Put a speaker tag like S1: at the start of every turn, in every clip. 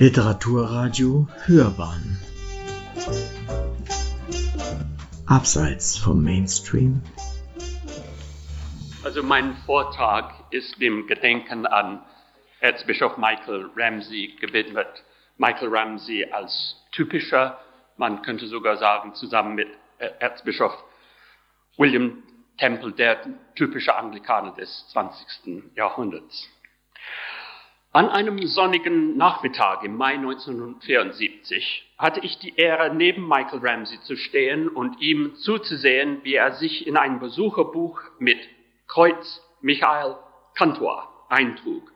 S1: Literaturradio Hörbahn Abseits vom Mainstream
S2: Also mein Vortrag ist dem Gedenken an Erzbischof Michael Ramsey gewidmet. Michael Ramsey als typischer, man könnte sogar sagen, zusammen mit Erzbischof William Temple, der typische Anglikaner des 20. Jahrhunderts. An einem sonnigen Nachmittag im Mai 1974 hatte ich die Ehre, neben Michael Ramsey zu stehen und ihm zuzusehen, wie er sich in ein Besucherbuch mit Kreuz Michael Kantor eintrug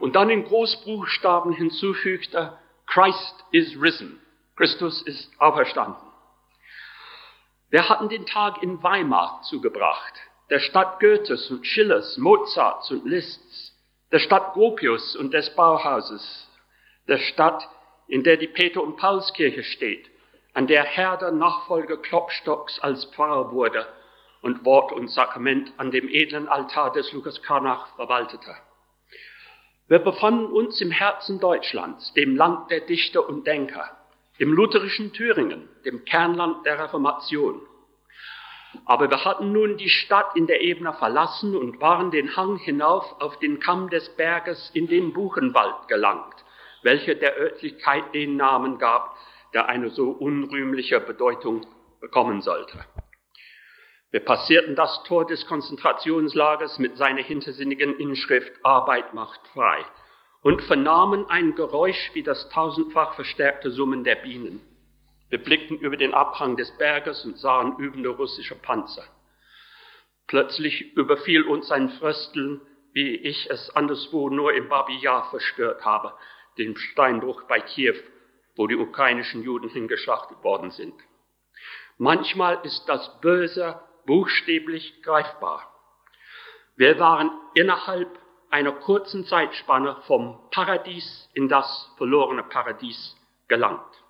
S2: und dann in Großbuchstaben hinzufügte, Christ is risen, Christus ist auferstanden. Wir hatten den Tag in Weimar zugebracht, der Stadt Goethes und Schillers, Mozarts und Liszt's, der Stadt Gropius und des Bauhauses, der Stadt, in der die Peter- und Paulskirche steht, an der Herder Nachfolger Klopstocks als Pfarrer wurde und Wort und Sakrament an dem edlen Altar des Lukas Karnach verwaltete. Wir befanden uns im Herzen Deutschlands, dem Land der Dichter und Denker, im lutherischen Thüringen, dem Kernland der Reformation. Aber wir hatten nun die Stadt in der Ebene verlassen und waren den Hang hinauf auf den Kamm des Berges in den Buchenwald gelangt, welcher der Örtlichkeit den Namen gab, der eine so unrühmliche Bedeutung bekommen sollte. Wir passierten das Tor des Konzentrationslagers mit seiner hintersinnigen Inschrift Arbeit macht frei und vernahmen ein Geräusch wie das tausendfach verstärkte Summen der Bienen. Wir blickten über den Abhang des Berges und sahen übende russische Panzer. Plötzlich überfiel uns ein Frösteln, wie ich es anderswo nur im Babi Yar verstört habe, dem Steinbruch bei Kiew, wo die ukrainischen Juden hingeschlachtet worden sind. Manchmal ist das Böse buchstäblich greifbar. Wir waren innerhalb einer kurzen Zeitspanne vom Paradies in das verlorene Paradies gelangt.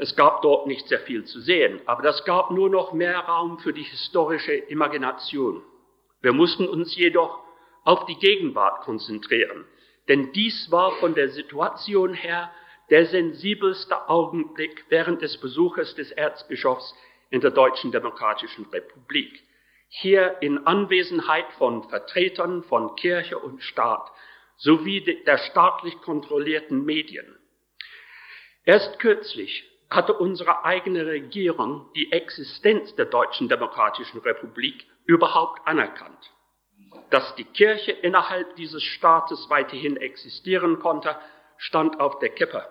S2: Es gab dort nicht sehr viel zu sehen, aber das gab nur noch mehr Raum für die historische Imagination. Wir mussten uns jedoch auf die Gegenwart konzentrieren, denn dies war von der Situation her der sensibelste Augenblick während des Besuches des Erzbischofs in der Deutschen Demokratischen Republik. Hier in Anwesenheit von Vertretern von Kirche und Staat sowie der staatlich kontrollierten Medien. Erst kürzlich hatte unsere eigene Regierung die Existenz der Deutschen Demokratischen Republik überhaupt anerkannt. Dass die Kirche innerhalb dieses Staates weiterhin existieren konnte, stand auf der Kippe.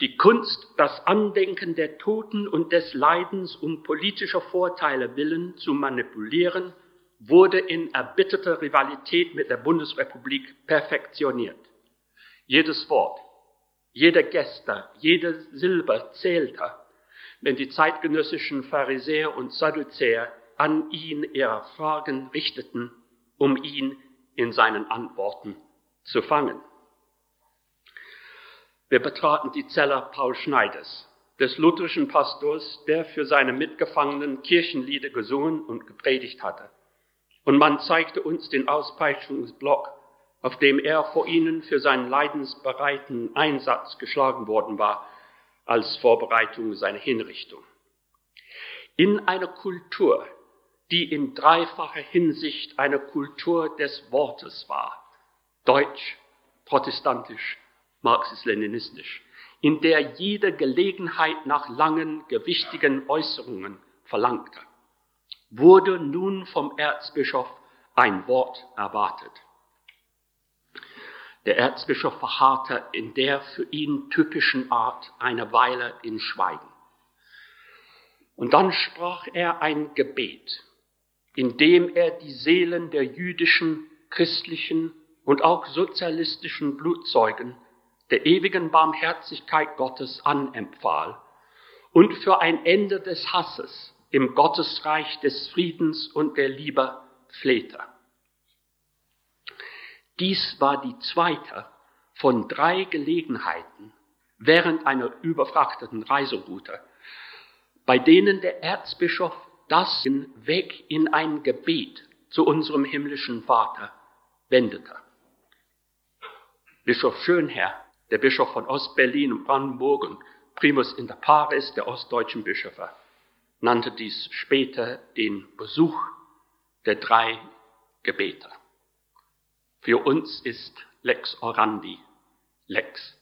S2: Die Kunst, das Andenken der Toten und des Leidens um politischer Vorteile willen zu manipulieren, wurde in erbitterter Rivalität mit der Bundesrepublik perfektioniert. Jedes Wort, jeder Geste, jede Silbe zählte, wenn die zeitgenössischen Pharisäer und Sadduzäer an ihn ihre Fragen richteten, um ihn in seinen Antworten zu fangen. Wir betraten die Zelle Paul Schneiders, des lutherischen Pastors, der für seine Mitgefangenen Kirchenlieder gesungen und gepredigt hatte. Und man zeigte uns den Auspeitschungsblock, auf dem er vor ihnen für seinen leidensbereiten Einsatz geschlagen worden war, als Vorbereitung seiner Hinrichtung. In einer Kultur, die in dreifacher Hinsicht eine Kultur des Wortes war, deutsch, protestantisch marxistisch-leninistisch, in der jede Gelegenheit nach langen, gewichtigen Äußerungen verlangte, wurde nun vom Erzbischof ein Wort erwartet. Der Erzbischof verharrte in der für ihn typischen Art eine Weile in Schweigen. Und dann sprach er ein Gebet, in dem er die Seelen der jüdischen, christlichen und auch sozialistischen Blutzeugen der ewigen Barmherzigkeit Gottes anempfahl und für ein Ende des Hasses im Gottesreich des Friedens und der Liebe flehte. Dies war die zweite von drei Gelegenheiten während einer überfrachteten Reiseroute, bei denen der Erzbischof das Weg in ein Gebet zu unserem himmlischen Vater wendete. Bischof Schönherr der Bischof von Ostberlin und Brandenburg und Primus inter pares der ostdeutschen Bischöfe, nannte dies später den Besuch der drei Gebete. Für uns ist Lex Orandi, Lex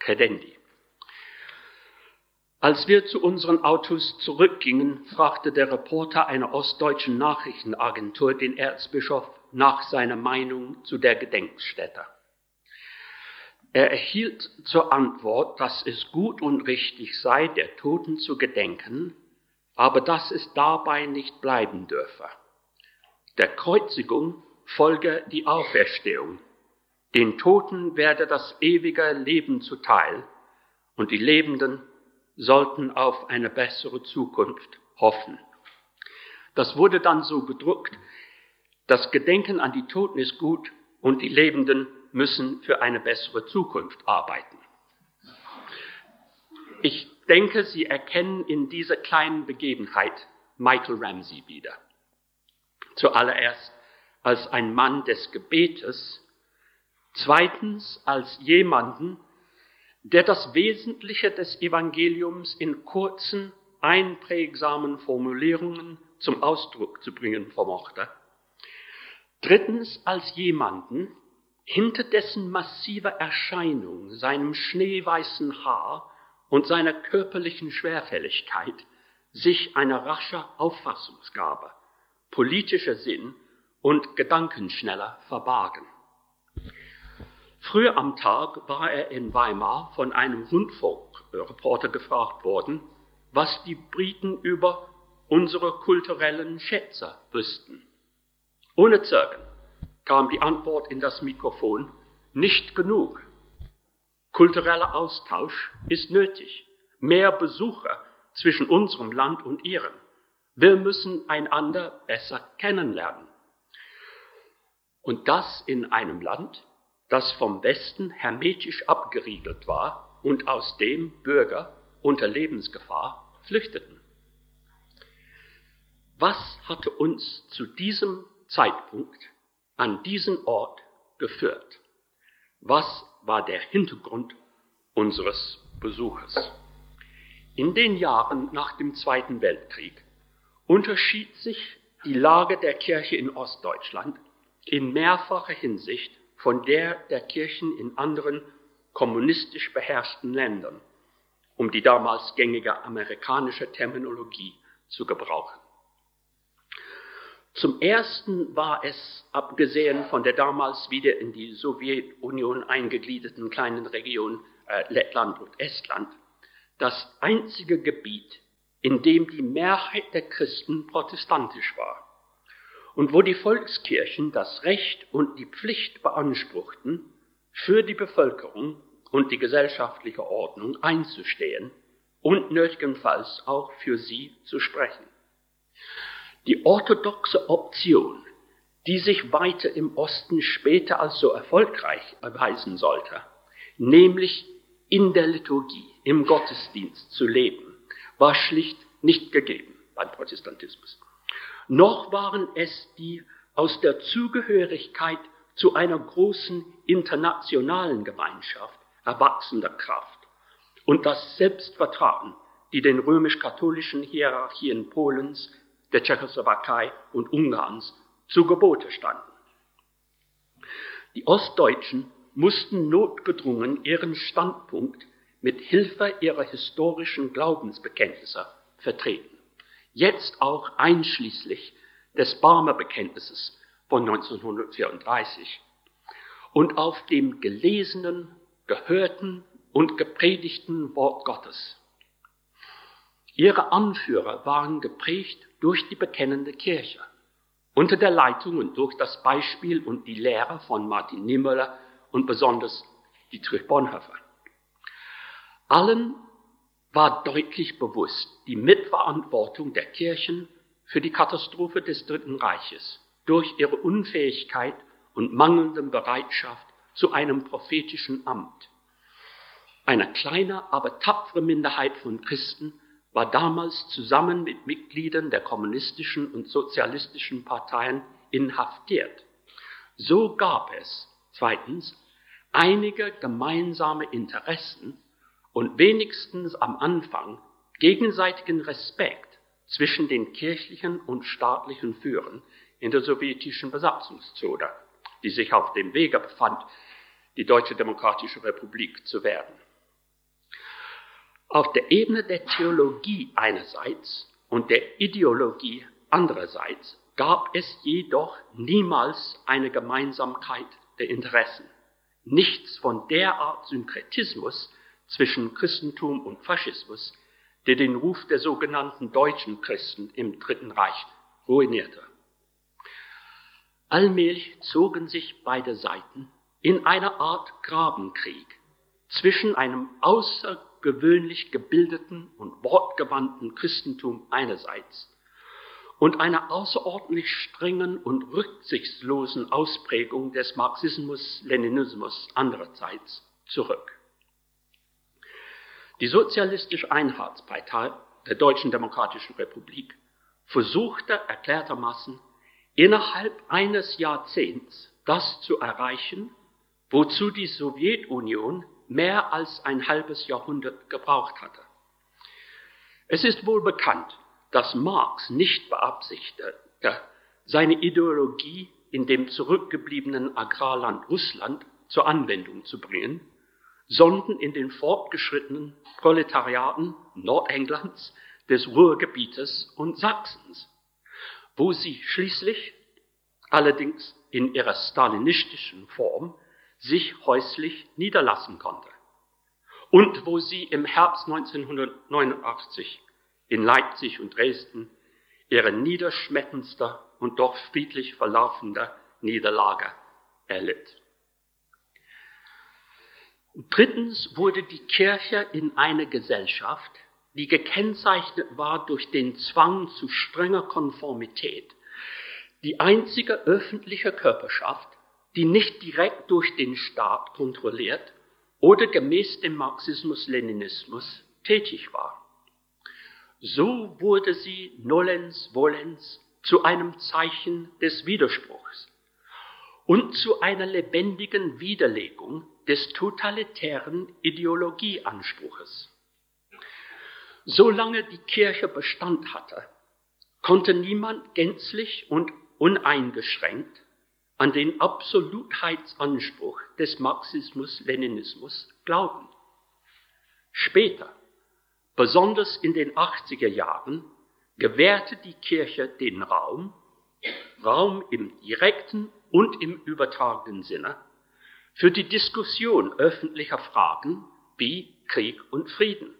S2: Credendi. Als wir zu unseren Autos zurückgingen, fragte der Reporter einer ostdeutschen Nachrichtenagentur den Erzbischof nach seiner Meinung zu der Gedenkstätte. Er erhielt zur Antwort, dass es gut und richtig sei, der Toten zu gedenken, aber dass es dabei nicht bleiben dürfe. Der Kreuzigung folge die Auferstehung. Den Toten werde das ewige Leben zuteil und die Lebenden sollten auf eine bessere Zukunft hoffen. Das wurde dann so gedruckt, das Gedenken an die Toten ist gut und die Lebenden müssen für eine bessere Zukunft arbeiten. Ich denke, Sie erkennen in dieser kleinen Begebenheit Michael Ramsey wieder. Zuallererst als ein Mann des Gebetes, zweitens als jemanden, der das Wesentliche des Evangeliums in kurzen, einprägsamen Formulierungen zum Ausdruck zu bringen vermochte. Drittens als jemanden, hinter dessen massiver Erscheinung, seinem schneeweißen Haar und seiner körperlichen Schwerfälligkeit sich eine rasche Auffassungsgabe, politischer Sinn und Gedankenschneller verbargen. Früher am Tag war er in Weimar von einem Rundfunkreporter gefragt worden, was die Briten über unsere kulturellen Schätze wüssten. Ohne Zögern kam die Antwort in das Mikrofon, nicht genug. Kultureller Austausch ist nötig. Mehr Besucher zwischen unserem Land und ihrem. Wir müssen einander besser kennenlernen. Und das in einem Land, das vom Westen hermetisch abgeriegelt war und aus dem Bürger unter Lebensgefahr flüchteten. Was hatte uns zu diesem Zeitpunkt an diesen Ort geführt? Was war der Hintergrund unseres Besuches? In den Jahren nach dem Zweiten Weltkrieg unterschied sich die Lage der Kirche in Ostdeutschland in mehrfacher Hinsicht von der der Kirchen in anderen kommunistisch beherrschten Ländern, um die damals gängige amerikanische Terminologie zu gebrauchen. Zum Ersten war es, abgesehen von der damals wieder in die Sowjetunion eingegliederten kleinen Region äh, Lettland und Estland, das einzige Gebiet, in dem die Mehrheit der Christen protestantisch war und wo die Volkskirchen das Recht und die Pflicht beanspruchten, für die Bevölkerung und die gesellschaftliche Ordnung einzustehen und nötigenfalls auch für sie zu sprechen. Die orthodoxe Option, die sich weiter im Osten später als so erfolgreich erweisen sollte, nämlich in der Liturgie, im Gottesdienst zu leben, war schlicht nicht gegeben beim Protestantismus noch waren es die aus der Zugehörigkeit zu einer großen internationalen Gemeinschaft erwachsender Kraft und das Selbstvertrauen, die den römisch-katholischen Hierarchien Polens, der Tschechoslowakei und Ungarns zu Gebote standen. Die Ostdeutschen mussten notgedrungen ihren Standpunkt mit Hilfe ihrer historischen Glaubensbekenntnisse vertreten jetzt auch einschließlich des Barmer-Bekenntnisses von 1934 und auf dem gelesenen, gehörten und gepredigten Wort Gottes. Ihre Anführer waren geprägt durch die bekennende Kirche, unter der Leitung und durch das Beispiel und die Lehre von Martin Niemöller und besonders Dietrich Bonhoeffer. Allen war deutlich bewusst die Mitverantwortung der Kirchen für die Katastrophe des Dritten Reiches durch ihre Unfähigkeit und mangelnde Bereitschaft zu einem prophetischen Amt. Eine kleine, aber tapfere Minderheit von Christen war damals zusammen mit Mitgliedern der kommunistischen und sozialistischen Parteien inhaftiert. So gab es zweitens einige gemeinsame Interessen und wenigstens am Anfang gegenseitigen Respekt zwischen den kirchlichen und staatlichen Führern in der sowjetischen Besatzungszone, die sich auf dem Wege befand, die Deutsche Demokratische Republik zu werden. Auf der Ebene der Theologie einerseits und der Ideologie andererseits gab es jedoch niemals eine Gemeinsamkeit der Interessen. Nichts von der Art Synkretismus zwischen Christentum und Faschismus, der den Ruf der sogenannten deutschen Christen im Dritten Reich ruinierte. Allmählich zogen sich beide Seiten in einer Art Grabenkrieg zwischen einem außergewöhnlich gebildeten und wortgewandten Christentum einerseits und einer außerordentlich strengen und rücksichtslosen Ausprägung des Marxismus-Leninismus andererseits zurück. Die Sozialistische Einheitspartei der Deutschen Demokratischen Republik versuchte erklärtermaßen innerhalb eines Jahrzehnts das zu erreichen, wozu die Sowjetunion mehr als ein halbes Jahrhundert gebraucht hatte. Es ist wohl bekannt, dass Marx nicht beabsichtigte, seine Ideologie in dem zurückgebliebenen Agrarland Russland zur Anwendung zu bringen, sondern in den fortgeschrittenen Proletariaten Nordenglands, des Ruhrgebietes und Sachsens, wo sie schließlich, allerdings in ihrer stalinistischen Form, sich häuslich niederlassen konnte. Und wo sie im Herbst 1989 in Leipzig und Dresden ihre niederschmetterndste und doch friedlich verlaufende Niederlage erlitt. Drittens wurde die Kirche in eine Gesellschaft, die gekennzeichnet war durch den Zwang zu strenger Konformität, die einzige öffentliche Körperschaft, die nicht direkt durch den Staat kontrolliert oder gemäß dem Marxismus-Leninismus tätig war. So wurde sie nollens wollens zu einem Zeichen des Widerspruchs und zu einer lebendigen Widerlegung des totalitären Ideologieanspruches. Solange die Kirche Bestand hatte, konnte niemand gänzlich und uneingeschränkt an den Absolutheitsanspruch des Marxismus-Leninismus glauben. Später, besonders in den 80er Jahren, gewährte die Kirche den Raum, Raum im direkten und im übertragenen Sinne, für die Diskussion öffentlicher Fragen wie Krieg und Frieden,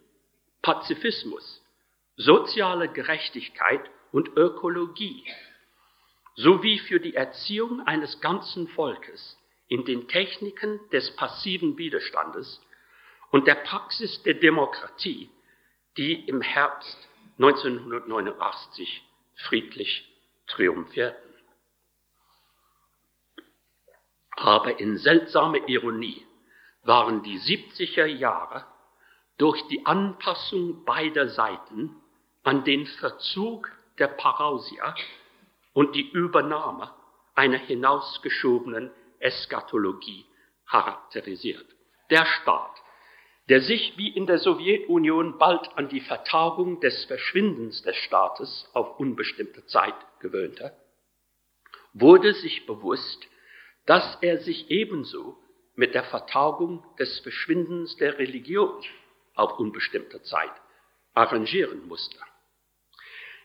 S2: Pazifismus, soziale Gerechtigkeit und Ökologie, sowie für die Erziehung eines ganzen Volkes in den Techniken des passiven Widerstandes und der Praxis der Demokratie die im Herbst 1989 friedlich triumphierten. Aber in seltsamer Ironie waren die 70er Jahre durch die Anpassung beider Seiten an den Verzug der Parausia und die Übernahme einer hinausgeschobenen Eschatologie charakterisiert. Der Staat der sich wie in der Sowjetunion bald an die Vertagung des Verschwindens des Staates auf unbestimmte Zeit gewöhnte, wurde sich bewusst, dass er sich ebenso mit der Vertagung des Verschwindens der Religion auf unbestimmte Zeit arrangieren musste.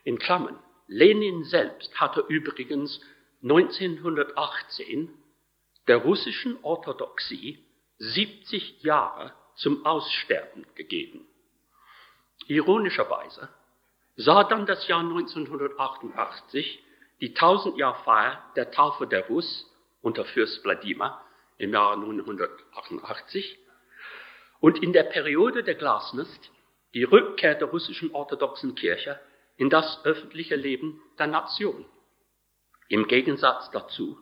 S2: In Klammern, Lenin selbst hatte übrigens 1918 der russischen Orthodoxie 70 Jahre zum Aussterben gegeben. Ironischerweise sah dann das Jahr 1988 die Tausendjahrfeier der Taufe der Russ unter Fürst Wladimir im Jahre 988 und in der Periode der Glasnost die Rückkehr der russischen orthodoxen Kirche in das öffentliche Leben der Nation. Im Gegensatz dazu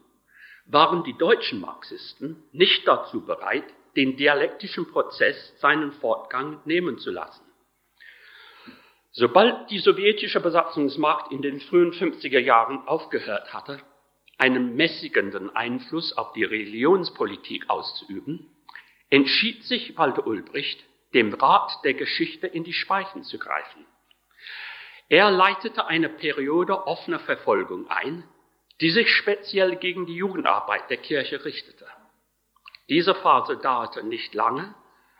S2: waren die deutschen Marxisten nicht dazu bereit, den dialektischen Prozess seinen Fortgang nehmen zu lassen. Sobald die sowjetische Besatzungsmacht in den frühen 50er Jahren aufgehört hatte, einen mäßigenden Einfluss auf die Religionspolitik auszuüben, entschied sich Walter Ulbricht, dem Rat der Geschichte in die Speichen zu greifen. Er leitete eine Periode offener Verfolgung ein, die sich speziell gegen die Jugendarbeit der Kirche richtete. Diese Phase dauerte nicht lange,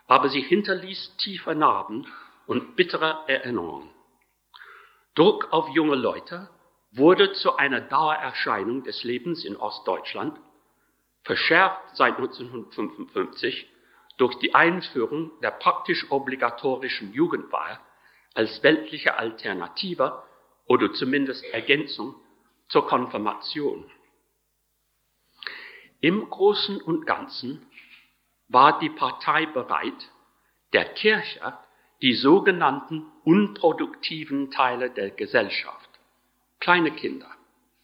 S2: aber sie hinterließ tiefe Narben und bittere Erinnerungen. Druck auf junge Leute wurde zu einer Dauererscheinung des Lebens in Ostdeutschland, verschärft seit 1955 durch die Einführung der praktisch obligatorischen Jugendwahl als weltliche Alternative oder zumindest Ergänzung zur Konfirmation. Im Großen und Ganzen war die Partei bereit, der Kirche die sogenannten unproduktiven Teile der Gesellschaft, kleine Kinder,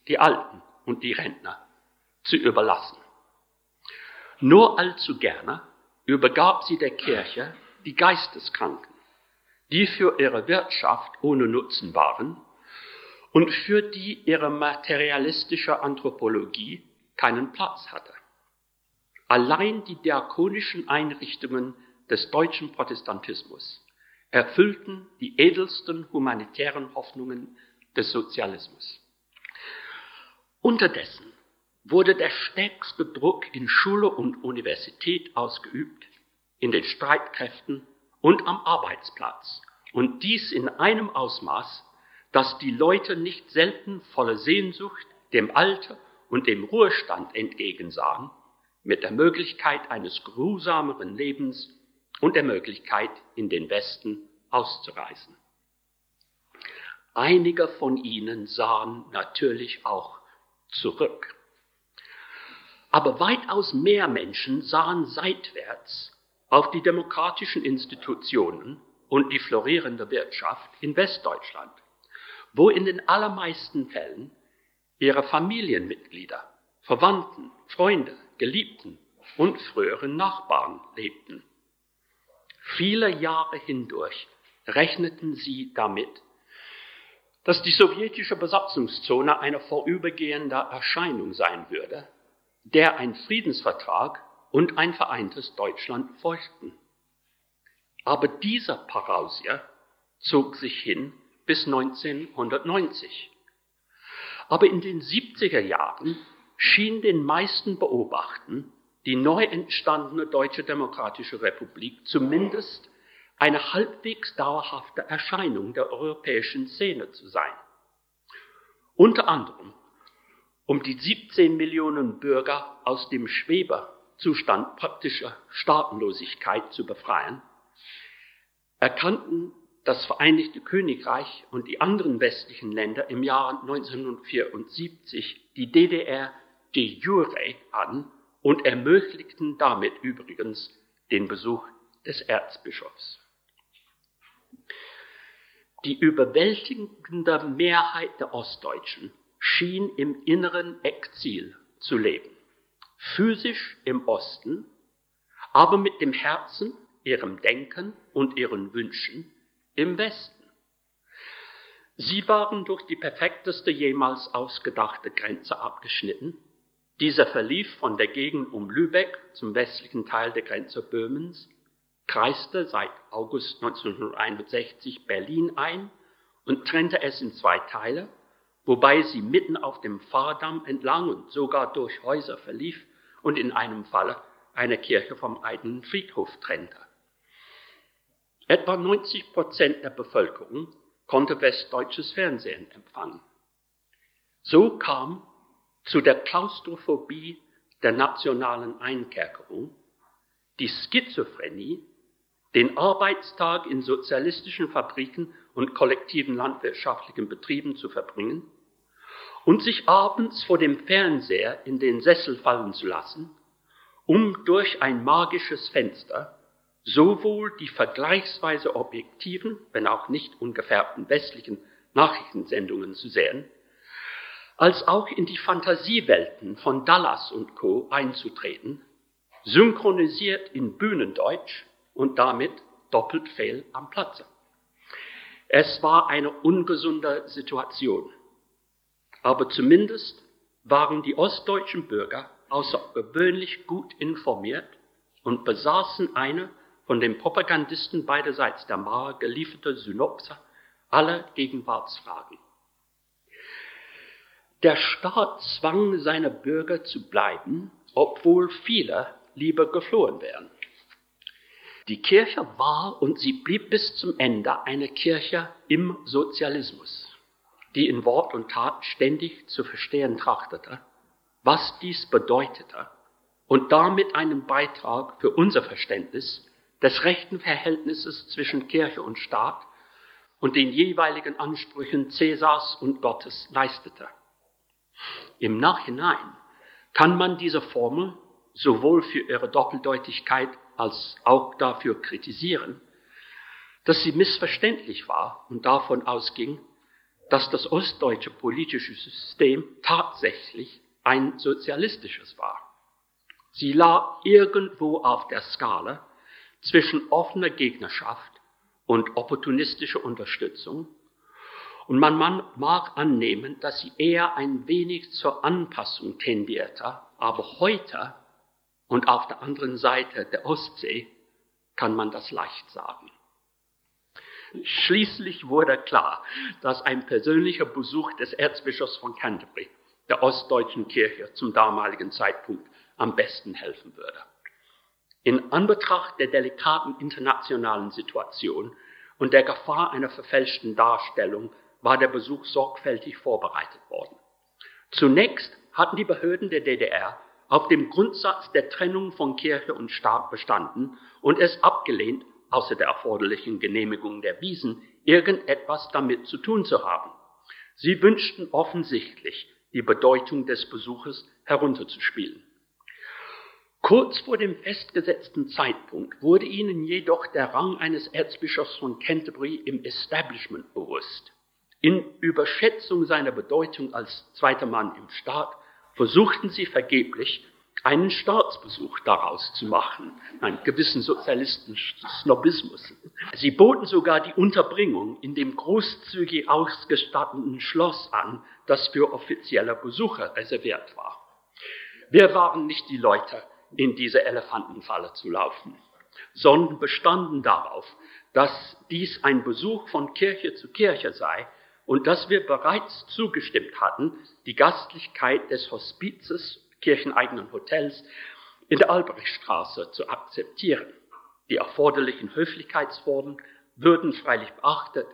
S2: die Alten und die Rentner, zu überlassen. Nur allzu gerne übergab sie der Kirche die Geisteskranken, die für ihre Wirtschaft ohne Nutzen waren und für die ihre materialistische Anthropologie keinen Platz hatte. Allein die diakonischen Einrichtungen des deutschen Protestantismus erfüllten die edelsten humanitären Hoffnungen des Sozialismus. Unterdessen wurde der stärkste Druck in Schule und Universität ausgeübt, in den Streitkräften und am Arbeitsplatz. Und dies in einem Ausmaß, dass die Leute nicht selten voller Sehnsucht dem Alter und dem Ruhestand entgegensahen, mit der Möglichkeit eines grusameren Lebens und der Möglichkeit, in den Westen auszureisen. Einige von ihnen sahen natürlich auch zurück. Aber weitaus mehr Menschen sahen seitwärts auf die demokratischen Institutionen und die florierende Wirtschaft in Westdeutschland, wo in den allermeisten Fällen ihre Familienmitglieder, Verwandten, Freunde, Geliebten und früheren Nachbarn lebten. Viele Jahre hindurch rechneten sie damit, dass die sowjetische Besatzungszone eine vorübergehende Erscheinung sein würde, der ein Friedensvertrag und ein vereintes Deutschland folgten. Aber dieser Parausier zog sich hin bis 1990. Aber in den 70er Jahren schien den meisten Beobachten die neu entstandene Deutsche Demokratische Republik zumindest eine halbwegs dauerhafte Erscheinung der europäischen Szene zu sein. Unter anderem, um die 17 Millionen Bürger aus dem Schweberzustand praktischer Staatenlosigkeit zu befreien, erkannten das Vereinigte Königreich und die anderen westlichen Länder im Jahr 1974 die DDR de jure an und ermöglichten damit übrigens den Besuch des Erzbischofs. Die überwältigende Mehrheit der Ostdeutschen schien im inneren Exil zu leben, physisch im Osten, aber mit dem Herzen, ihrem Denken und ihren Wünschen im Westen. Sie waren durch die perfekteste jemals ausgedachte Grenze abgeschnitten dieser verlief von der Gegend um Lübeck zum westlichen Teil der Grenze Böhmens, kreiste seit August 1961 Berlin ein und trennte es in zwei Teile, wobei sie mitten auf dem Fahrdamm entlang und sogar durch Häuser verlief und in einem Falle eine Kirche vom eigenen Friedhof trennte. Etwa 90 Prozent der Bevölkerung konnte westdeutsches Fernsehen empfangen. So kam zu der Klaustrophobie der nationalen Einkerkerung, die Schizophrenie, den Arbeitstag in sozialistischen Fabriken und kollektiven landwirtschaftlichen Betrieben zu verbringen und sich abends vor dem Fernseher in den Sessel fallen zu lassen, um durch ein magisches Fenster sowohl die vergleichsweise objektiven, wenn auch nicht ungefärbten westlichen Nachrichtensendungen zu sehen, als auch in die Fantasiewelten von Dallas und Co. einzutreten, synchronisiert in Bühnendeutsch und damit doppelt fehl am Platze. Es war eine ungesunde Situation. Aber zumindest waren die ostdeutschen Bürger außergewöhnlich gut informiert und besaßen eine von den Propagandisten beiderseits der Mauer gelieferte Synopse aller Gegenwartsfragen. Der Staat zwang seine Bürger zu bleiben, obwohl viele lieber geflohen wären. Die Kirche war und sie blieb bis zum Ende eine Kirche im Sozialismus, die in Wort und Tat ständig zu verstehen trachtete, was dies bedeutete und damit einen Beitrag für unser Verständnis des rechten Verhältnisses zwischen Kirche und Staat und den jeweiligen Ansprüchen Cäsars und Gottes leistete. Im Nachhinein kann man diese Formel sowohl für ihre Doppeldeutigkeit als auch dafür kritisieren, dass sie missverständlich war und davon ausging, dass das ostdeutsche politische System tatsächlich ein sozialistisches war. Sie lag irgendwo auf der Skala zwischen offener Gegnerschaft und opportunistischer Unterstützung und man mag annehmen, dass sie eher ein wenig zur Anpassung tendierte, aber heute und auf der anderen Seite der Ostsee kann man das leicht sagen. Schließlich wurde klar, dass ein persönlicher Besuch des Erzbischofs von Canterbury der ostdeutschen Kirche zum damaligen Zeitpunkt am besten helfen würde. In Anbetracht der delikaten internationalen Situation und der Gefahr einer verfälschten Darstellung war der Besuch sorgfältig vorbereitet worden. Zunächst hatten die Behörden der DDR auf dem Grundsatz der Trennung von Kirche und Staat bestanden und es abgelehnt, außer der erforderlichen Genehmigung der Wiesen, irgendetwas damit zu tun zu haben. Sie wünschten offensichtlich, die Bedeutung des Besuches herunterzuspielen. Kurz vor dem festgesetzten Zeitpunkt wurde ihnen jedoch der Rang eines Erzbischofs von Canterbury im Establishment bewusst. In Überschätzung seiner Bedeutung als zweiter Mann im Staat versuchten sie vergeblich, einen Staatsbesuch daraus zu machen, einen gewissen Sozialisten-Snobismus. Sie boten sogar die Unterbringung in dem großzügig ausgestatteten Schloss an, das für offizielle Besucher reserviert war. Wir waren nicht die Leute, in diese Elefantenfalle zu laufen, sondern bestanden darauf, dass dies ein Besuch von Kirche zu Kirche sei und dass wir bereits zugestimmt hatten, die Gastlichkeit des Hospizes, kircheneigenen Hotels, in der Albrechtstraße zu akzeptieren. Die erforderlichen Höflichkeitsformen würden freilich beachtet,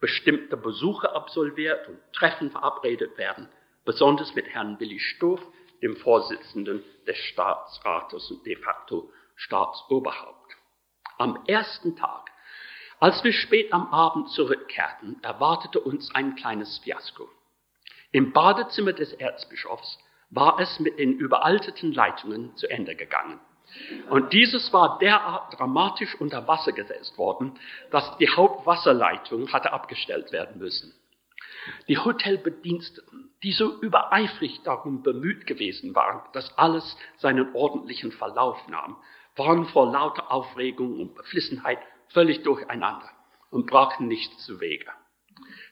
S2: bestimmte Besuche absolviert und Treffen verabredet werden, besonders mit Herrn Willi Stoff, dem Vorsitzenden des Staatsrates und de facto Staatsoberhaupt. Am ersten Tag als wir spät am Abend zurückkehrten, erwartete uns ein kleines Fiasko. Im Badezimmer des Erzbischofs war es mit den überalteten Leitungen zu Ende gegangen. Und dieses war derart dramatisch unter Wasser gesetzt worden, dass die Hauptwasserleitung hatte abgestellt werden müssen. Die Hotelbediensteten, die so übereifrig darum bemüht gewesen waren, dass alles seinen ordentlichen Verlauf nahm, waren vor lauter Aufregung und Beflissenheit völlig durcheinander und brachten nichts zu Wege.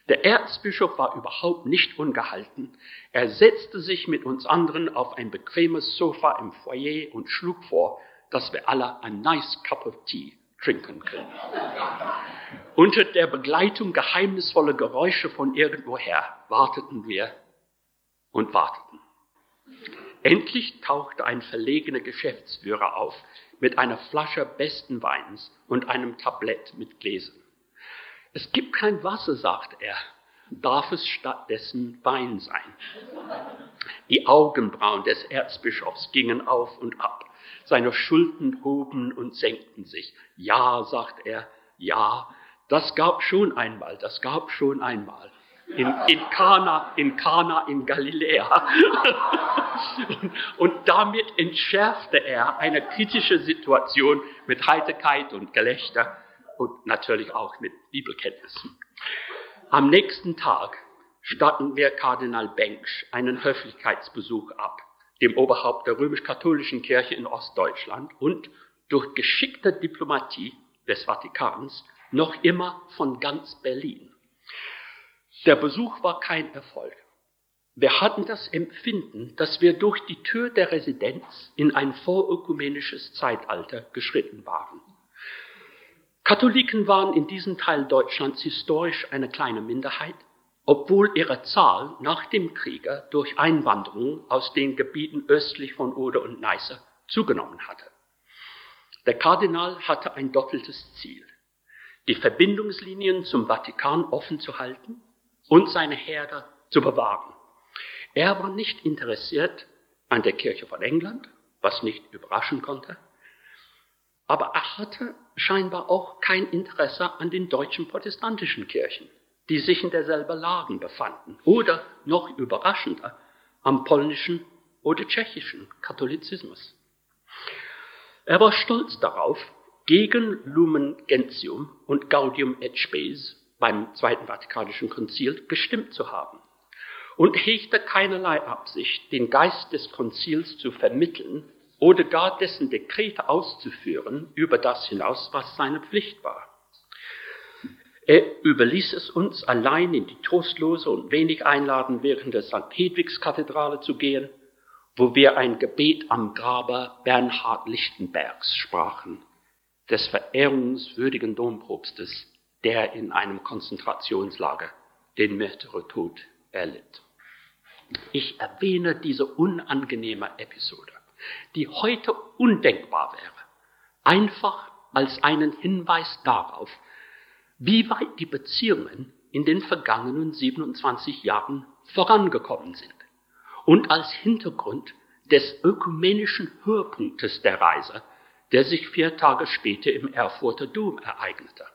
S2: Der Erzbischof war überhaupt nicht ungehalten. Er setzte sich mit uns anderen auf ein bequemes Sofa im Foyer und schlug vor, dass wir alle ein nice cup of tea trinken können. Unter der Begleitung geheimnisvoller Geräusche von irgendwoher warteten wir und warteten. Endlich tauchte ein verlegener Geschäftsführer auf, mit einer Flasche besten Weins und einem Tablett mit Gläsern. Es gibt kein Wasser, sagt er, darf es stattdessen Wein sein. Die Augenbrauen des Erzbischofs gingen auf und ab, seine Schultern hoben und senkten sich. Ja, sagt er, ja, das gab schon einmal, das gab schon einmal in, in Kana, in Kana in Galiläa. und, damit entschärfte er eine kritische Situation mit Heiterkeit und Gelächter und natürlich auch mit Bibelkenntnissen. Am nächsten Tag statten wir Kardinal Bengsch einen Höflichkeitsbesuch ab, dem Oberhaupt der römisch-katholischen Kirche in Ostdeutschland und durch geschickte Diplomatie des Vatikans noch immer von ganz Berlin. Der Besuch war kein Erfolg. Wir hatten das Empfinden, dass wir durch die Tür der Residenz in ein vorökumenisches Zeitalter geschritten waren. Katholiken waren in diesem Teil Deutschlands historisch eine kleine Minderheit, obwohl ihre Zahl nach dem Kriege durch Einwanderung aus den Gebieten östlich von Oder und Neiße zugenommen hatte. Der Kardinal hatte ein doppeltes Ziel, die Verbindungslinien zum Vatikan offen zu halten und seine Herde zu bewahren. Er war nicht interessiert an der Kirche von England, was nicht überraschen konnte, aber er hatte scheinbar auch kein Interesse an den deutschen protestantischen Kirchen, die sich in derselben Lagen befanden, oder noch überraschender am polnischen oder tschechischen Katholizismus. Er war stolz darauf, gegen Lumen Gentium und Gaudium et Spes beim Zweiten Vatikanischen Konzil gestimmt zu haben und hegte keinerlei Absicht, den Geist des Konzils zu vermitteln oder gar dessen Dekrete auszuführen über das hinaus, was seine Pflicht war. Er überließ es uns allein in die trostlose und wenig einladend wirkende St. Hedwigskathedrale zu gehen, wo wir ein Gebet am Grabe Bernhard Lichtenbergs sprachen, des verehrungswürdigen Dompropstes, der in einem Konzentrationslager den Märtyrertod erlitt. Ich erwähne diese unangenehme Episode die heute undenkbar wäre, einfach als einen Hinweis darauf, wie weit die Beziehungen in den vergangenen 27 Jahren vorangekommen sind und als Hintergrund des ökumenischen Höhepunktes der Reise, der sich vier Tage später im Erfurter Dom ereignete.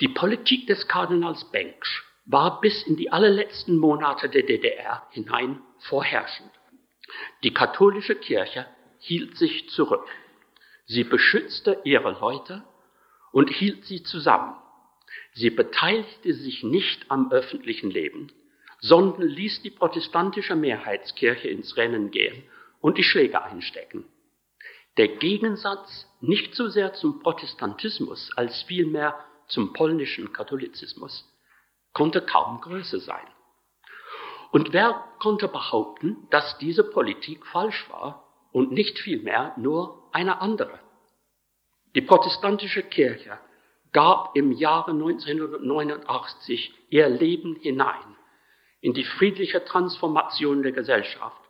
S2: Die Politik des Kardinals Bengsch war bis in die allerletzten Monate der DDR hinein vorherrschend. Die katholische Kirche hielt sich zurück. Sie beschützte ihre Leute und hielt sie zusammen. Sie beteiligte sich nicht am öffentlichen Leben, sondern ließ die protestantische Mehrheitskirche ins Rennen gehen und die Schläge einstecken. Der Gegensatz nicht so sehr zum Protestantismus als vielmehr zum polnischen Katholizismus konnte kaum größer sein. Und wer konnte behaupten, dass diese Politik falsch war und nicht vielmehr nur eine andere? Die protestantische Kirche gab im Jahre 1989 ihr Leben hinein in die friedliche Transformation der Gesellschaft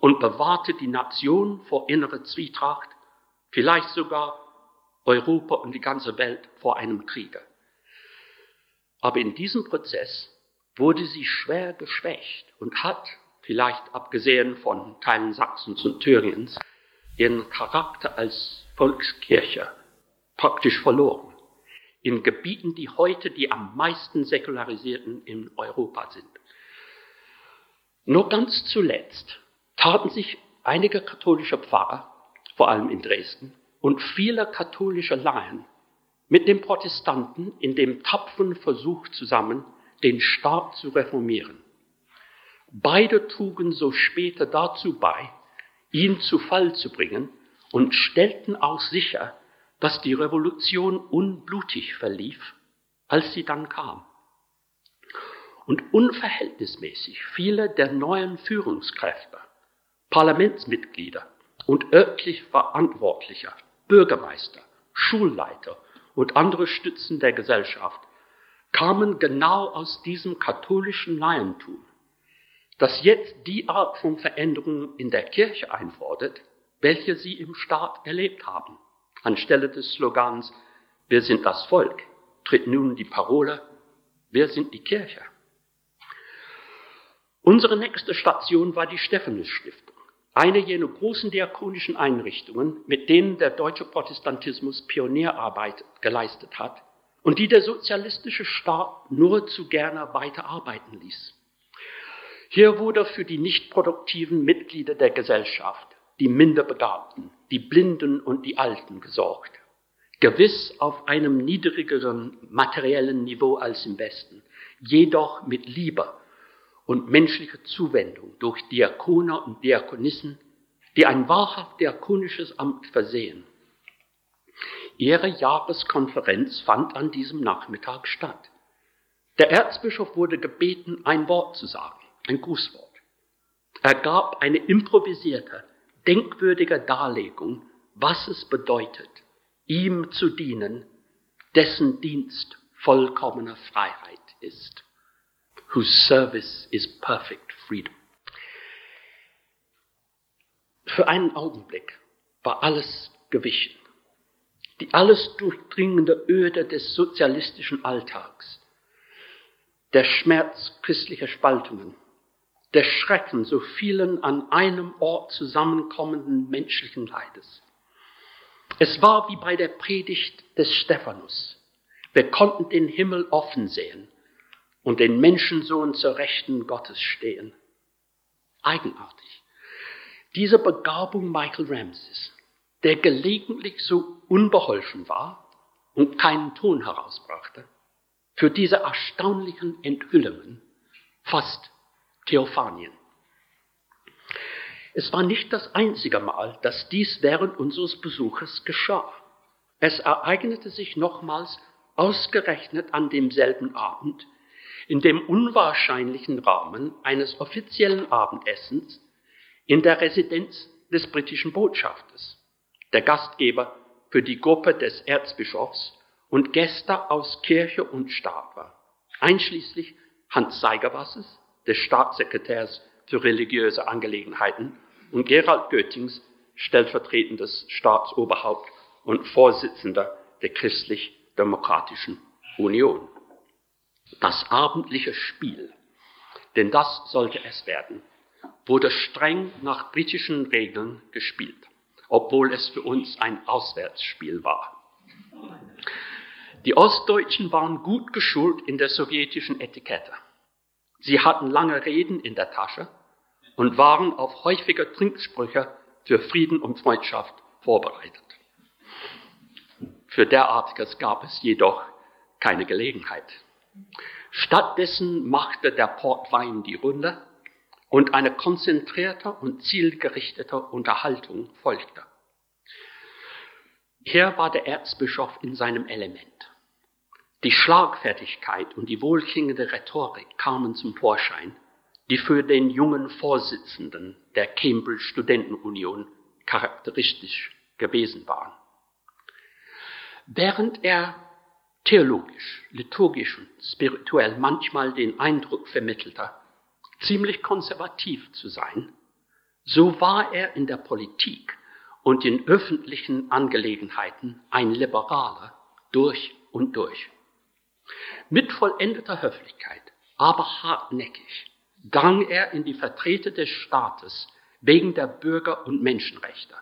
S2: und bewahrte die Nation vor innerer Zwietracht, vielleicht sogar Europa und die ganze Welt vor einem Kriege. Aber in diesem Prozess wurde sie schwer geschwächt und hat, vielleicht abgesehen von Teilen Sachsens und Thüringens, ihren Charakter als Volkskirche praktisch verloren. In Gebieten, die heute die am meisten säkularisierten in Europa sind. Nur ganz zuletzt taten sich einige katholische Pfarrer, vor allem in Dresden, und viele katholische Laien mit den Protestanten in dem tapferen Versuch zusammen, den Staat zu reformieren. Beide trugen so später dazu bei, ihn zu Fall zu bringen und stellten auch sicher, dass die Revolution unblutig verlief, als sie dann kam. Und unverhältnismäßig viele der neuen Führungskräfte, Parlamentsmitglieder und örtlich Verantwortlicher, Bürgermeister, Schulleiter und andere Stützen der Gesellschaft kamen genau aus diesem katholischen Laientum, das jetzt die Art von Veränderung in der Kirche einfordert, welche sie im Staat erlebt haben. Anstelle des Slogans Wir sind das Volk tritt nun die Parole Wir sind die Kirche. Unsere nächste Station war die Stephanus Stiftung, eine jener großen diakonischen Einrichtungen, mit denen der deutsche Protestantismus Pionierarbeit geleistet hat und die der sozialistische Staat nur zu gerne weiterarbeiten ließ. Hier wurde für die nicht produktiven Mitglieder der Gesellschaft, die Minderbegabten, die Blinden und die Alten gesorgt. Gewiss auf einem niedrigeren materiellen Niveau als im Westen, jedoch mit Liebe und menschlicher Zuwendung durch Diakone und Diakonissen, die ein wahrhaft diakonisches Amt versehen Ihre Jahreskonferenz fand an diesem Nachmittag statt. Der Erzbischof wurde gebeten, ein Wort zu sagen. ein Grußwort. Er gab eine improvisierte, denkwürdige Darlegung, was es bedeutet, ihm zu dienen, dessen Dienst vollkommener Freiheit ist. Whose service is perfect freedom. Für einen Augenblick war alles gewichen. Die alles durchdringende Öde des sozialistischen Alltags, der Schmerz christlicher Spaltungen, der Schrecken so vielen an einem Ort zusammenkommenden menschlichen Leides. Es war wie bei der Predigt des Stephanus. Wir konnten den Himmel offen sehen und den Menschensohn zur Rechten Gottes stehen. Eigenartig. Diese Begabung Michael Ramses, der gelegentlich so unbeholfen war und keinen Ton herausbrachte, für diese erstaunlichen Enthüllungen fast Theophanien. Es war nicht das einzige Mal, dass dies während unseres Besuches geschah. Es ereignete sich nochmals ausgerechnet an demselben Abend in dem unwahrscheinlichen Rahmen eines offiziellen Abendessens in der Residenz des britischen Botschafters, der Gastgeber für die Gruppe des Erzbischofs und Gäste aus Kirche und Staat war, einschließlich Hans Seigerwasses, des Staatssekretärs für religiöse Angelegenheiten, und Gerald Göttings, stellvertretendes Staatsoberhaupt und Vorsitzender der Christlich-Demokratischen Union. Das abendliche Spiel, denn das sollte es werden, wurde streng nach britischen Regeln gespielt, obwohl es für uns ein Auswärtsspiel war. Die Ostdeutschen waren gut geschult in der sowjetischen Etikette. Sie hatten lange Reden in der Tasche und waren auf häufige Trinksprüche für Frieden und Freundschaft vorbereitet. Für derartiges gab es jedoch keine Gelegenheit. Stattdessen machte der Portwein die Runde und eine konzentrierte und zielgerichtete Unterhaltung folgte. Hier war der Erzbischof in seinem Element. Die Schlagfertigkeit und die wohlklingende Rhetorik kamen zum Vorschein, die für den jungen Vorsitzenden der Cambridge Studentenunion charakteristisch gewesen waren. Während er theologisch, liturgisch und spirituell manchmal den Eindruck vermittelte, ziemlich konservativ zu sein, so war er in der Politik und in öffentlichen Angelegenheiten ein Liberaler durch und durch. Mit vollendeter Höflichkeit, aber hartnäckig, drang er in die Vertreter des Staates wegen der Bürger- und Menschenrechte.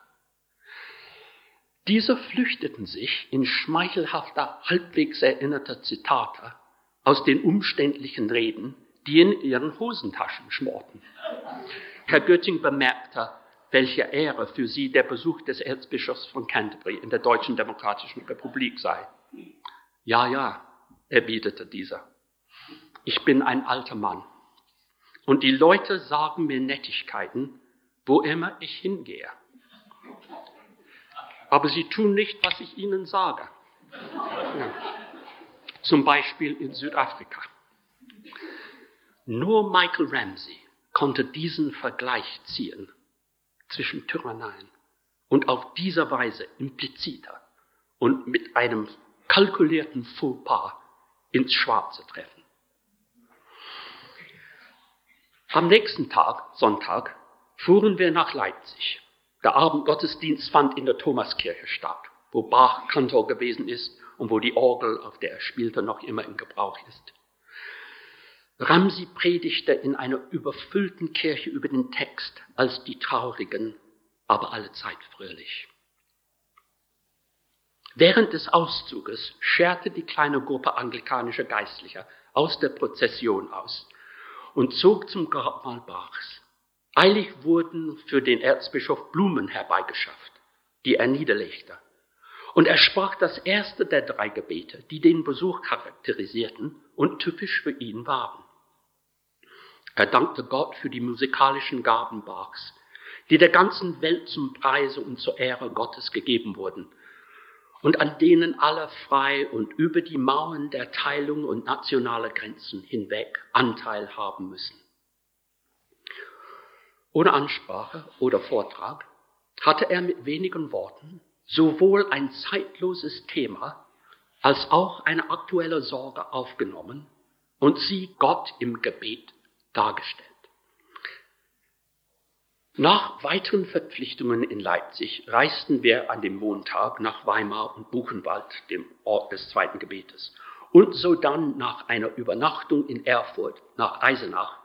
S2: Diese flüchteten sich in schmeichelhafter, halbwegs erinnerter Zitate aus den umständlichen Reden, die in ihren Hosentaschen schmorten. Herr Götting bemerkte, welche Ehre für sie der Besuch des Erzbischofs von Canterbury in der Deutschen Demokratischen Republik sei. Ja, ja, erwiderte dieser. Ich bin ein alter Mann und die Leute sagen mir Nettigkeiten, wo immer ich hingehe. Aber sie tun nicht, was ich ihnen sage. Ja. Zum Beispiel in Südafrika. Nur Michael Ramsey konnte diesen Vergleich ziehen zwischen Tyranneien und auf dieser Weise impliziter und mit einem kalkulierten Fauxpas ins Schwarze treffen. Am nächsten Tag, Sonntag, fuhren wir nach Leipzig. Der Abendgottesdienst fand in der Thomaskirche statt, wo Bach Kantor gewesen ist und wo die Orgel, auf der er spielte, noch immer in Gebrauch ist. Ramsi predigte in einer überfüllten Kirche über den Text als die Traurigen, aber allezeit fröhlich. Während des Auszuges scherte die kleine Gruppe anglikanischer Geistlicher aus der Prozession aus und zog zum Grabmal Bachs. Eilig wurden für den Erzbischof Blumen herbeigeschafft, die er niederlegte. Und er sprach das erste der drei Gebete, die den Besuch charakterisierten und typisch für ihn waren. Er dankte Gott für die musikalischen Gaben Bachs, die der ganzen Welt zum Preise und zur Ehre Gottes gegeben wurden und an denen alle frei und über die Mauern der Teilung und nationale Grenzen hinweg Anteil haben müssen. Ohne Ansprache oder Vortrag, hatte er mit wenigen Worten sowohl ein zeitloses Thema als auch eine aktuelle Sorge aufgenommen und sie Gott im Gebet dargestellt. Nach weiteren Verpflichtungen in Leipzig reisten wir an dem Montag nach Weimar und Buchenwald, dem Ort des zweiten Gebetes, und sodann nach einer Übernachtung in Erfurt nach Eisenach,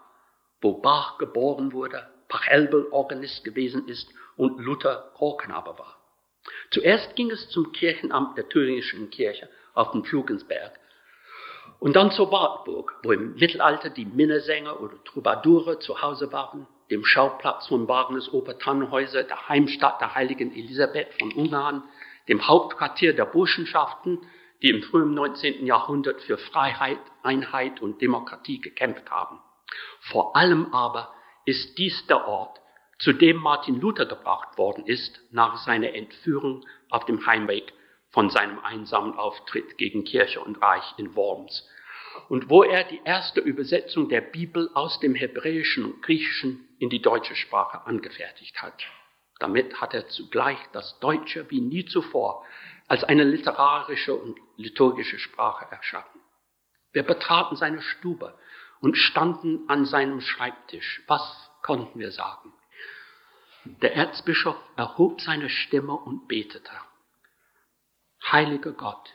S2: wo Bach geboren wurde, Pachelbel Organist gewesen ist und Luther Chorknabe war. Zuerst ging es zum Kirchenamt der Thüringischen Kirche auf dem Flugensberg und dann zur Wartburg, wo im Mittelalter die Minnesänger oder Troubadoure zu Hause waren, dem Schauplatz von Wagners Oper Tannhäuser, der Heimstatt der heiligen Elisabeth von Ungarn, dem Hauptquartier der Burschenschaften, die im frühen 19. Jahrhundert für Freiheit, Einheit und Demokratie gekämpft haben. Vor allem aber ist dies der Ort, zu dem Martin Luther gebracht worden ist nach seiner Entführung auf dem Heimweg von seinem einsamen Auftritt gegen Kirche und Reich in Worms und wo er die erste Übersetzung der Bibel aus dem Hebräischen und Griechischen in die deutsche Sprache angefertigt hat. Damit hat er zugleich das Deutsche wie nie zuvor als eine literarische und liturgische Sprache erschaffen. Wir betraten seine Stube und standen an seinem Schreibtisch. Was konnten wir sagen? Der Erzbischof erhob seine Stimme und betete heiliger Gott,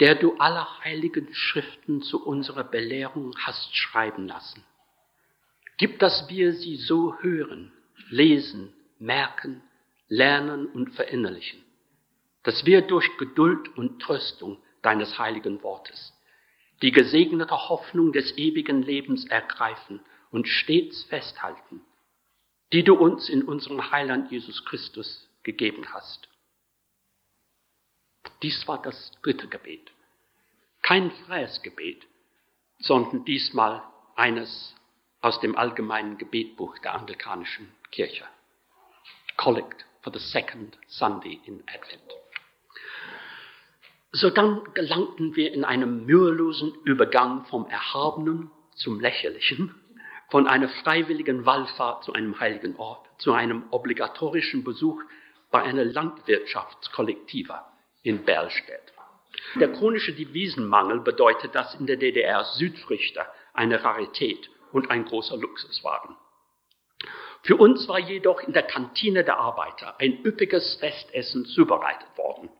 S2: der du alle heiligen Schriften zu unserer Belehrung hast schreiben lassen. Gib, dass wir sie so hören, lesen, merken, lernen und verinnerlichen, dass wir durch Geduld und Tröstung deines heiligen Wortes die gesegnete Hoffnung des ewigen Lebens ergreifen und stets festhalten, die du uns in unserem Heiland Jesus Christus gegeben hast. Dies war das dritte Gebet. Kein freies Gebet, sondern diesmal eines aus dem allgemeinen Gebetbuch der anglikanischen Kirche. Collect for the second Sunday in Advent. So dann gelangten wir in einem mühelosen Übergang vom Erhabenen zum Lächerlichen, von einer freiwilligen Wallfahrt zu einem heiligen Ort, zu einem obligatorischen Besuch bei einer Landwirtschaftskollektiva in Berlstedt. Der chronische Devisenmangel bedeutet, dass in der DDR Südfrüchte eine Rarität und ein großer Luxus waren. Für uns war jedoch in der Kantine der Arbeiter ein üppiges Festessen zubereitet worden.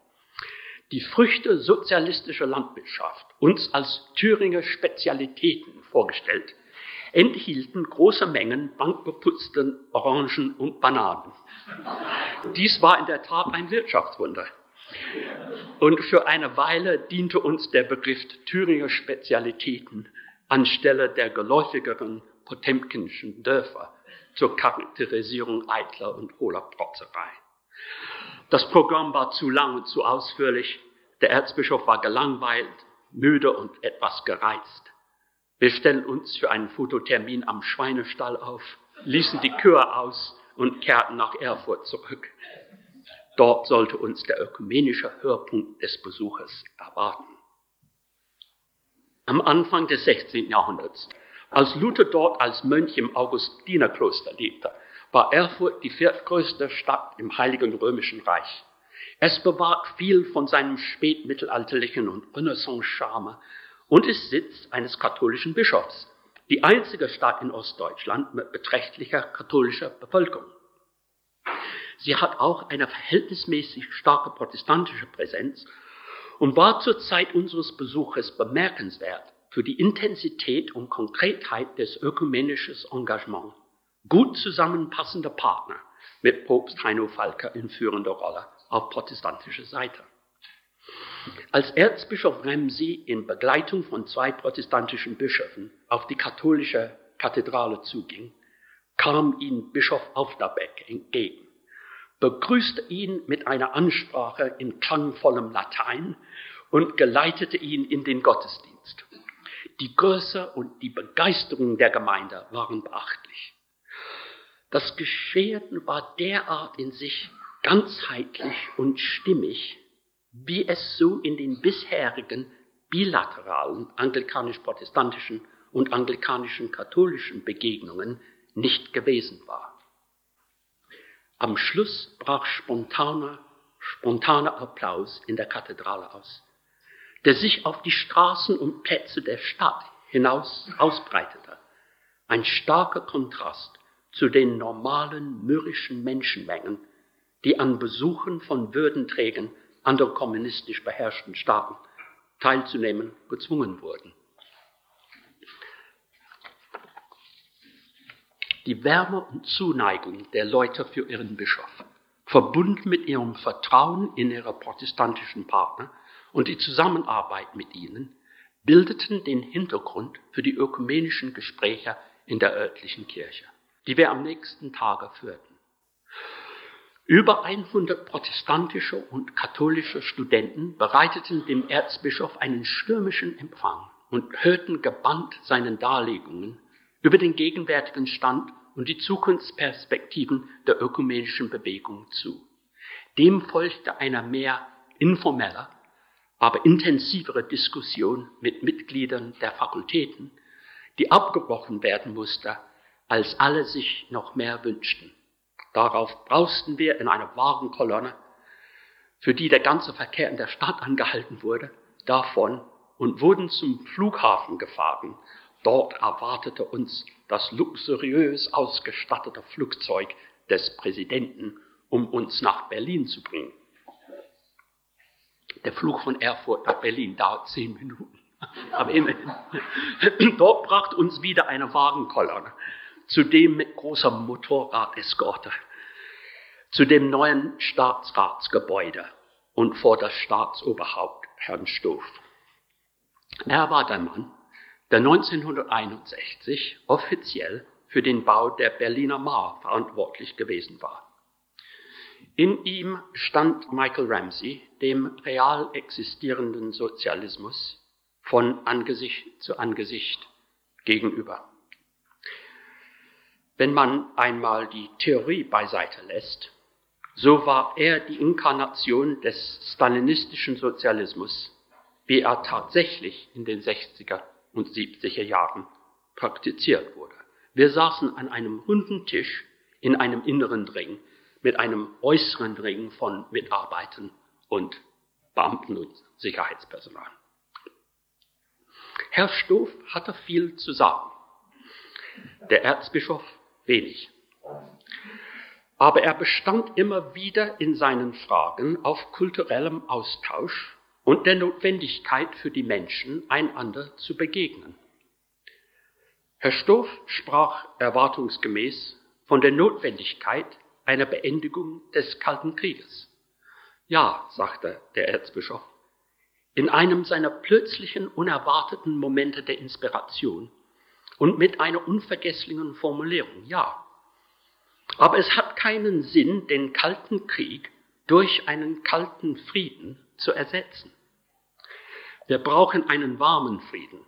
S2: Die Früchte sozialistischer Landwirtschaft, uns als Thüringer Spezialitäten vorgestellt, enthielten große Mengen bankbeputzten Orangen und Bananen. Dies war in der Tat ein Wirtschaftswunder. Und für eine Weile diente uns der Begriff Thüringer Spezialitäten anstelle der geläufigeren potemkinschen Dörfer zur Charakterisierung eitler und hohler Protzerei. Das Programm war zu lang und zu ausführlich. Der Erzbischof war gelangweilt, müde und etwas gereizt. Wir stellen uns für einen Fototermin am Schweinestall auf, ließen die Kühe aus und kehrten nach Erfurt zurück. Dort sollte uns der ökumenische Höhepunkt des Besuches erwarten. Am Anfang des 16. Jahrhunderts, als Luther dort als Mönch im Augustinerkloster lebte, war Erfurt die viertgrößte Stadt im Heiligen Römischen Reich. Es bewahrt viel von seinem spätmittelalterlichen und Renaissance-Charme und ist Sitz eines katholischen Bischofs. Die einzige Stadt in Ostdeutschland mit beträchtlicher katholischer Bevölkerung. Sie hat auch eine verhältnismäßig starke protestantische Präsenz und war zur Zeit unseres Besuches bemerkenswert für die Intensität und Konkretheit des ökumenischen Engagements. Gut zusammenpassende Partner mit Propst Heino Falker in führender Rolle auf protestantischer Seite. Als Erzbischof Ramsey in Begleitung von zwei protestantischen Bischöfen auf die katholische Kathedrale zuging, kam ihm Bischof Aufderbeck entgegen begrüßte ihn mit einer Ansprache in klangvollem Latein und geleitete ihn in den Gottesdienst. Die Größe und die Begeisterung der Gemeinde waren beachtlich. Das Geschehen war derart in sich ganzheitlich und stimmig, wie es so in den bisherigen bilateralen anglikanisch-protestantischen und anglikanisch-katholischen Begegnungen nicht gewesen war. Am Schluss brach spontaner, spontaner Applaus in der Kathedrale aus, der sich auf die Straßen und Plätze der Stadt hinaus ausbreitete. Ein starker Kontrast zu den normalen mürrischen Menschenmengen, die an Besuchen von Würdenträgern anderer kommunistisch beherrschten Staaten teilzunehmen gezwungen wurden. Die Wärme und Zuneigung der Leute für ihren Bischof, verbunden mit ihrem Vertrauen in ihre protestantischen Partner und die Zusammenarbeit mit ihnen, bildeten den Hintergrund für die ökumenischen Gespräche in der örtlichen Kirche, die wir am nächsten Tage führten. Über 100 protestantische und katholische Studenten bereiteten dem Erzbischof einen stürmischen Empfang und hörten gebannt seinen Darlegungen über den gegenwärtigen Stand und die Zukunftsperspektiven der ökumenischen Bewegung zu. Dem folgte eine mehr informelle, aber intensivere Diskussion mit Mitgliedern der Fakultäten, die abgebrochen werden musste, als alle sich noch mehr wünschten. Darauf brausten wir in einer Wagenkolonne, für die der ganze Verkehr in der Stadt angehalten wurde, davon und wurden zum Flughafen gefahren. Dort erwartete uns das luxuriös ausgestattete Flugzeug des Präsidenten, um uns nach Berlin zu bringen. Der Flug von Erfurt nach Berlin dauert zehn Minuten. Aber immerhin. Dort brachte uns wieder eine Wagenkolonne zudem mit großer Motorradeskorte, zu dem neuen Staatsratsgebäude und vor das Staatsoberhaupt Herrn Stoff. Er war der Mann, der 1961 offiziell für den Bau der Berliner Mauer verantwortlich gewesen war. In ihm stand Michael Ramsey dem real existierenden Sozialismus von Angesicht zu Angesicht gegenüber. Wenn man einmal die Theorie beiseite lässt, so war er die Inkarnation des stalinistischen Sozialismus, wie er tatsächlich in den 60er und 70er Jahren praktiziert wurde. Wir saßen an einem runden Tisch in einem inneren Ring mit einem äußeren Ring von Mitarbeitern und Beamten und Sicherheitspersonal. Herr Stoff hatte viel zu sagen. Der Erzbischof wenig. Aber er bestand immer wieder in seinen Fragen auf kulturellem Austausch und der Notwendigkeit für die Menschen, einander zu begegnen. Herr Stoff sprach erwartungsgemäß von der Notwendigkeit einer Beendigung des Kalten Krieges. Ja, sagte der Erzbischof, in einem seiner plötzlichen, unerwarteten Momente der Inspiration und mit einer unvergesslichen Formulierung, ja. Aber es hat keinen Sinn, den kalten Krieg durch einen kalten Frieden zu ersetzen. Wir brauchen einen warmen Frieden,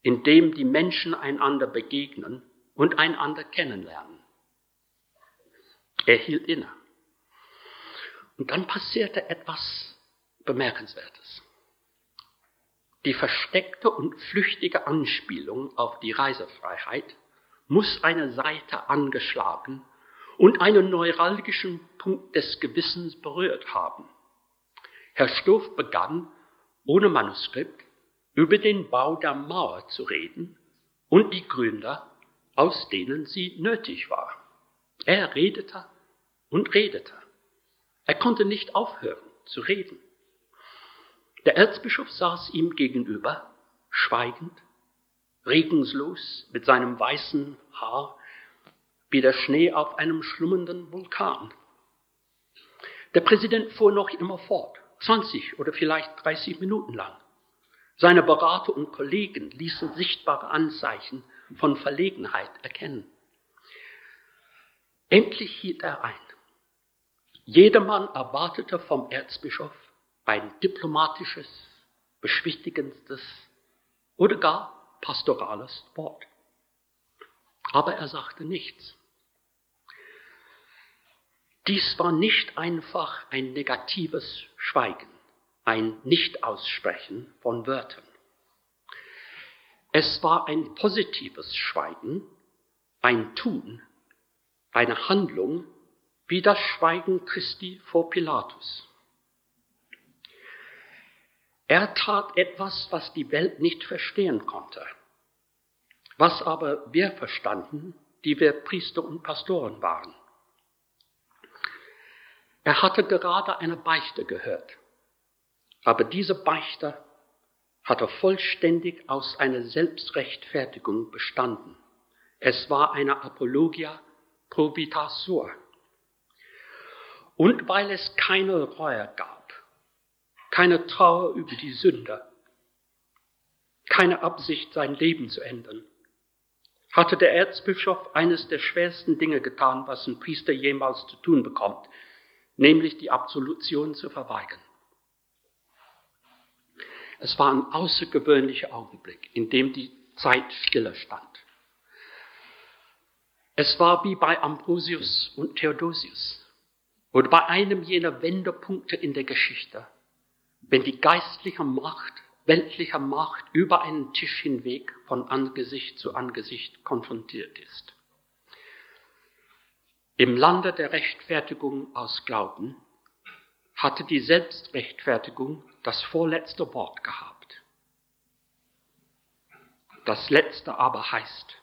S2: in dem die Menschen einander begegnen und einander kennenlernen. Er hielt inne. Und dann passierte etwas Bemerkenswertes. Die versteckte und flüchtige Anspielung auf die Reisefreiheit muss eine Seite angeschlagen und einen neuralgischen Punkt des Gewissens berührt haben. Herr Stoff begann, ohne Manuskript, über den Bau der Mauer zu reden und die Gründer, aus denen sie nötig war. Er redete und redete. Er konnte nicht aufhören zu reden. Der Erzbischof saß ihm gegenüber, schweigend, regungslos, mit seinem weißen Haar wie der Schnee auf einem schlummernden Vulkan. Der Präsident fuhr noch immer fort, 20 oder vielleicht 30 Minuten lang. Seine Berater und Kollegen ließen sichtbare Anzeichen von Verlegenheit erkennen. Endlich hielt er ein. Jedermann erwartete vom Erzbischof ein diplomatisches, beschwichtigendes oder gar pastorales Wort. Aber er sagte nichts. Dies war nicht einfach ein negatives Schweigen, ein Nicht-Aussprechen von Wörtern. Es war ein positives Schweigen, ein Tun, eine Handlung, wie das Schweigen Christi vor Pilatus. Er tat etwas, was die Welt nicht verstehen konnte, was aber wir verstanden, die wir Priester und Pastoren waren. Er hatte gerade eine Beichte gehört, aber diese Beichte hatte vollständig aus einer Selbstrechtfertigung bestanden. Es war eine Apologia probitasur. Und weil es keine Reue gab, keine Trauer über die Sünde, keine Absicht, sein Leben zu ändern, hatte der Erzbischof eines der schwersten Dinge getan, was ein Priester jemals zu tun bekommt, nämlich die Absolution zu verweigern. Es war ein außergewöhnlicher Augenblick, in dem die Zeit stiller stand. Es war wie bei Ambrosius und Theodosius oder bei einem jener Wendepunkte in der Geschichte, wenn die geistliche Macht, weltliche Macht über einen Tisch hinweg von Angesicht zu Angesicht konfrontiert ist. Im Lande der Rechtfertigung aus Glauben hatte die Selbstrechtfertigung das vorletzte Wort gehabt. Das letzte aber heißt,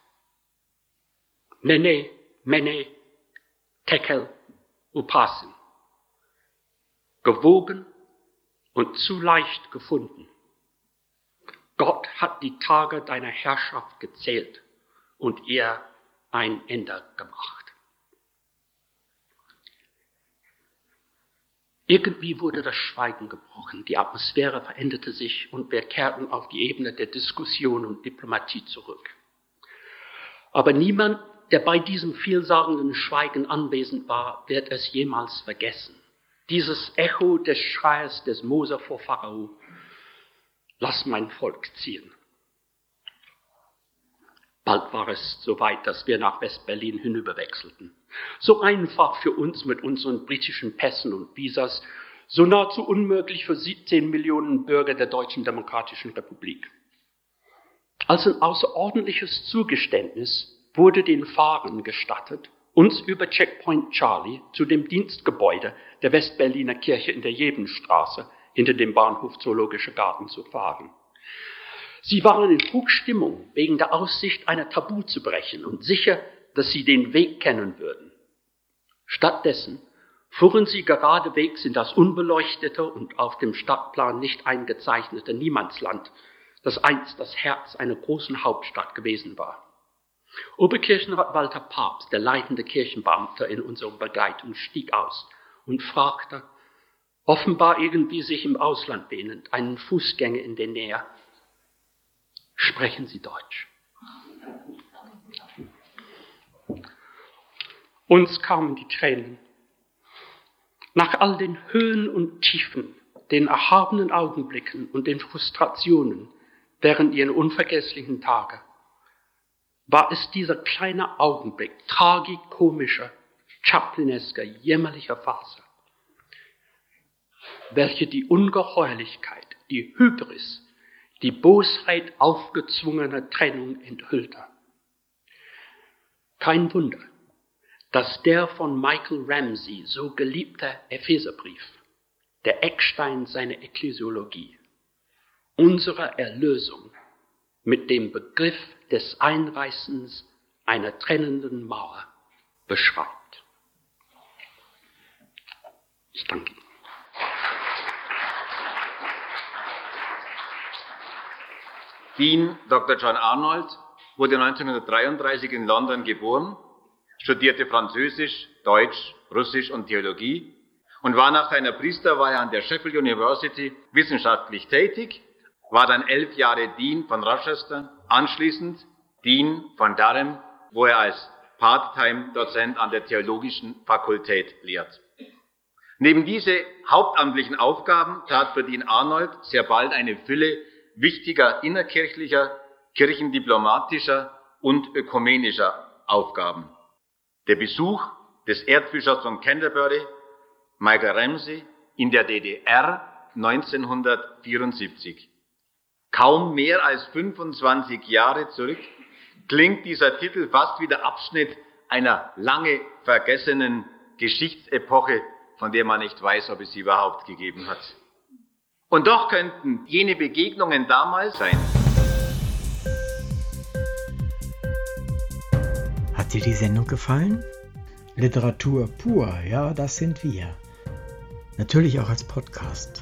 S2: Nene, Mene, Tekel, Upasin. Gewogen und zu leicht gefunden. Gott hat die Tage deiner Herrschaft gezählt und ihr ein Ende gemacht. Irgendwie wurde das Schweigen gebrochen, die Atmosphäre veränderte sich und wir kehrten auf die Ebene der Diskussion und Diplomatie zurück. Aber niemand, der bei diesem vielsagenden Schweigen anwesend war, wird es jemals vergessen. Dieses Echo des Schreies des Mose vor Pharao, lass mein Volk ziehen. Bald war es soweit, dass wir nach West-Berlin hinüberwechselten. So einfach für uns mit unseren britischen Pässen und Visas, so nahezu unmöglich für 17 Millionen Bürger der Deutschen Demokratischen Republik. Als ein außerordentliches Zugeständnis wurde den Fahrern gestattet, uns über Checkpoint Charlie zu dem Dienstgebäude der Westberliner Kirche in der Jebenstraße hinter dem Bahnhof Zoologische Garten zu fahren. Sie waren in Trugstimmung wegen der Aussicht, einer Tabu zu brechen und sicher, dass sie den Weg kennen würden. Stattdessen fuhren sie geradewegs in das unbeleuchtete und auf dem Stadtplan nicht eingezeichnete Niemandsland, das einst das Herz einer großen Hauptstadt gewesen war. Oberkirchenrat Walter Papst, der leitende Kirchenbeamte in unserer Begleitung, stieg aus und fragte, offenbar irgendwie sich im Ausland wähnend, einen Fußgänger in der Nähe, sprechen Sie Deutsch? Uns kamen die Tränen. Nach all den Höhen und Tiefen, den erhabenen Augenblicken und den Frustrationen während ihren unvergesslichen Tage, war es dieser kleine Augenblick tragikomischer, chaplinesker, jämmerlicher Phase, welche die Ungeheuerlichkeit, die Hybris, die Bosheit aufgezwungener Trennung enthüllte. Kein Wunder, dass der von Michael Ramsey so geliebte Epheserbrief, der Eckstein seiner Ekklesiologie, unsere Erlösung mit dem Begriff des Einreißens einer trennenden Mauer beschreibt. Ich danke Ihnen.
S3: Dean Dr. John Arnold wurde 1933 in London geboren studierte Französisch, Deutsch, Russisch und Theologie und war nach seiner Priesterweihe an der Sheffield University wissenschaftlich tätig, war dann elf Jahre Dean von Rochester, anschließend Dean von Durham, wo er als Part-Time-Dozent an der Theologischen Fakultät lehrt. Neben diese hauptamtlichen Aufgaben tat für Dean Arnold sehr bald eine Fülle wichtiger innerkirchlicher, kirchendiplomatischer und ökumenischer Aufgaben. Der Besuch des Erzbischofs von Canterbury, Michael Ramsey, in der DDR 1974. Kaum mehr als 25 Jahre zurück klingt dieser Titel fast wie der Abschnitt einer lange vergessenen Geschichtsepoche, von der man nicht weiß, ob es sie überhaupt gegeben hat. Und doch könnten jene Begegnungen damals sein.
S1: Hat dir die Sendung gefallen? Literatur pur, ja, das sind wir. Natürlich auch als Podcast.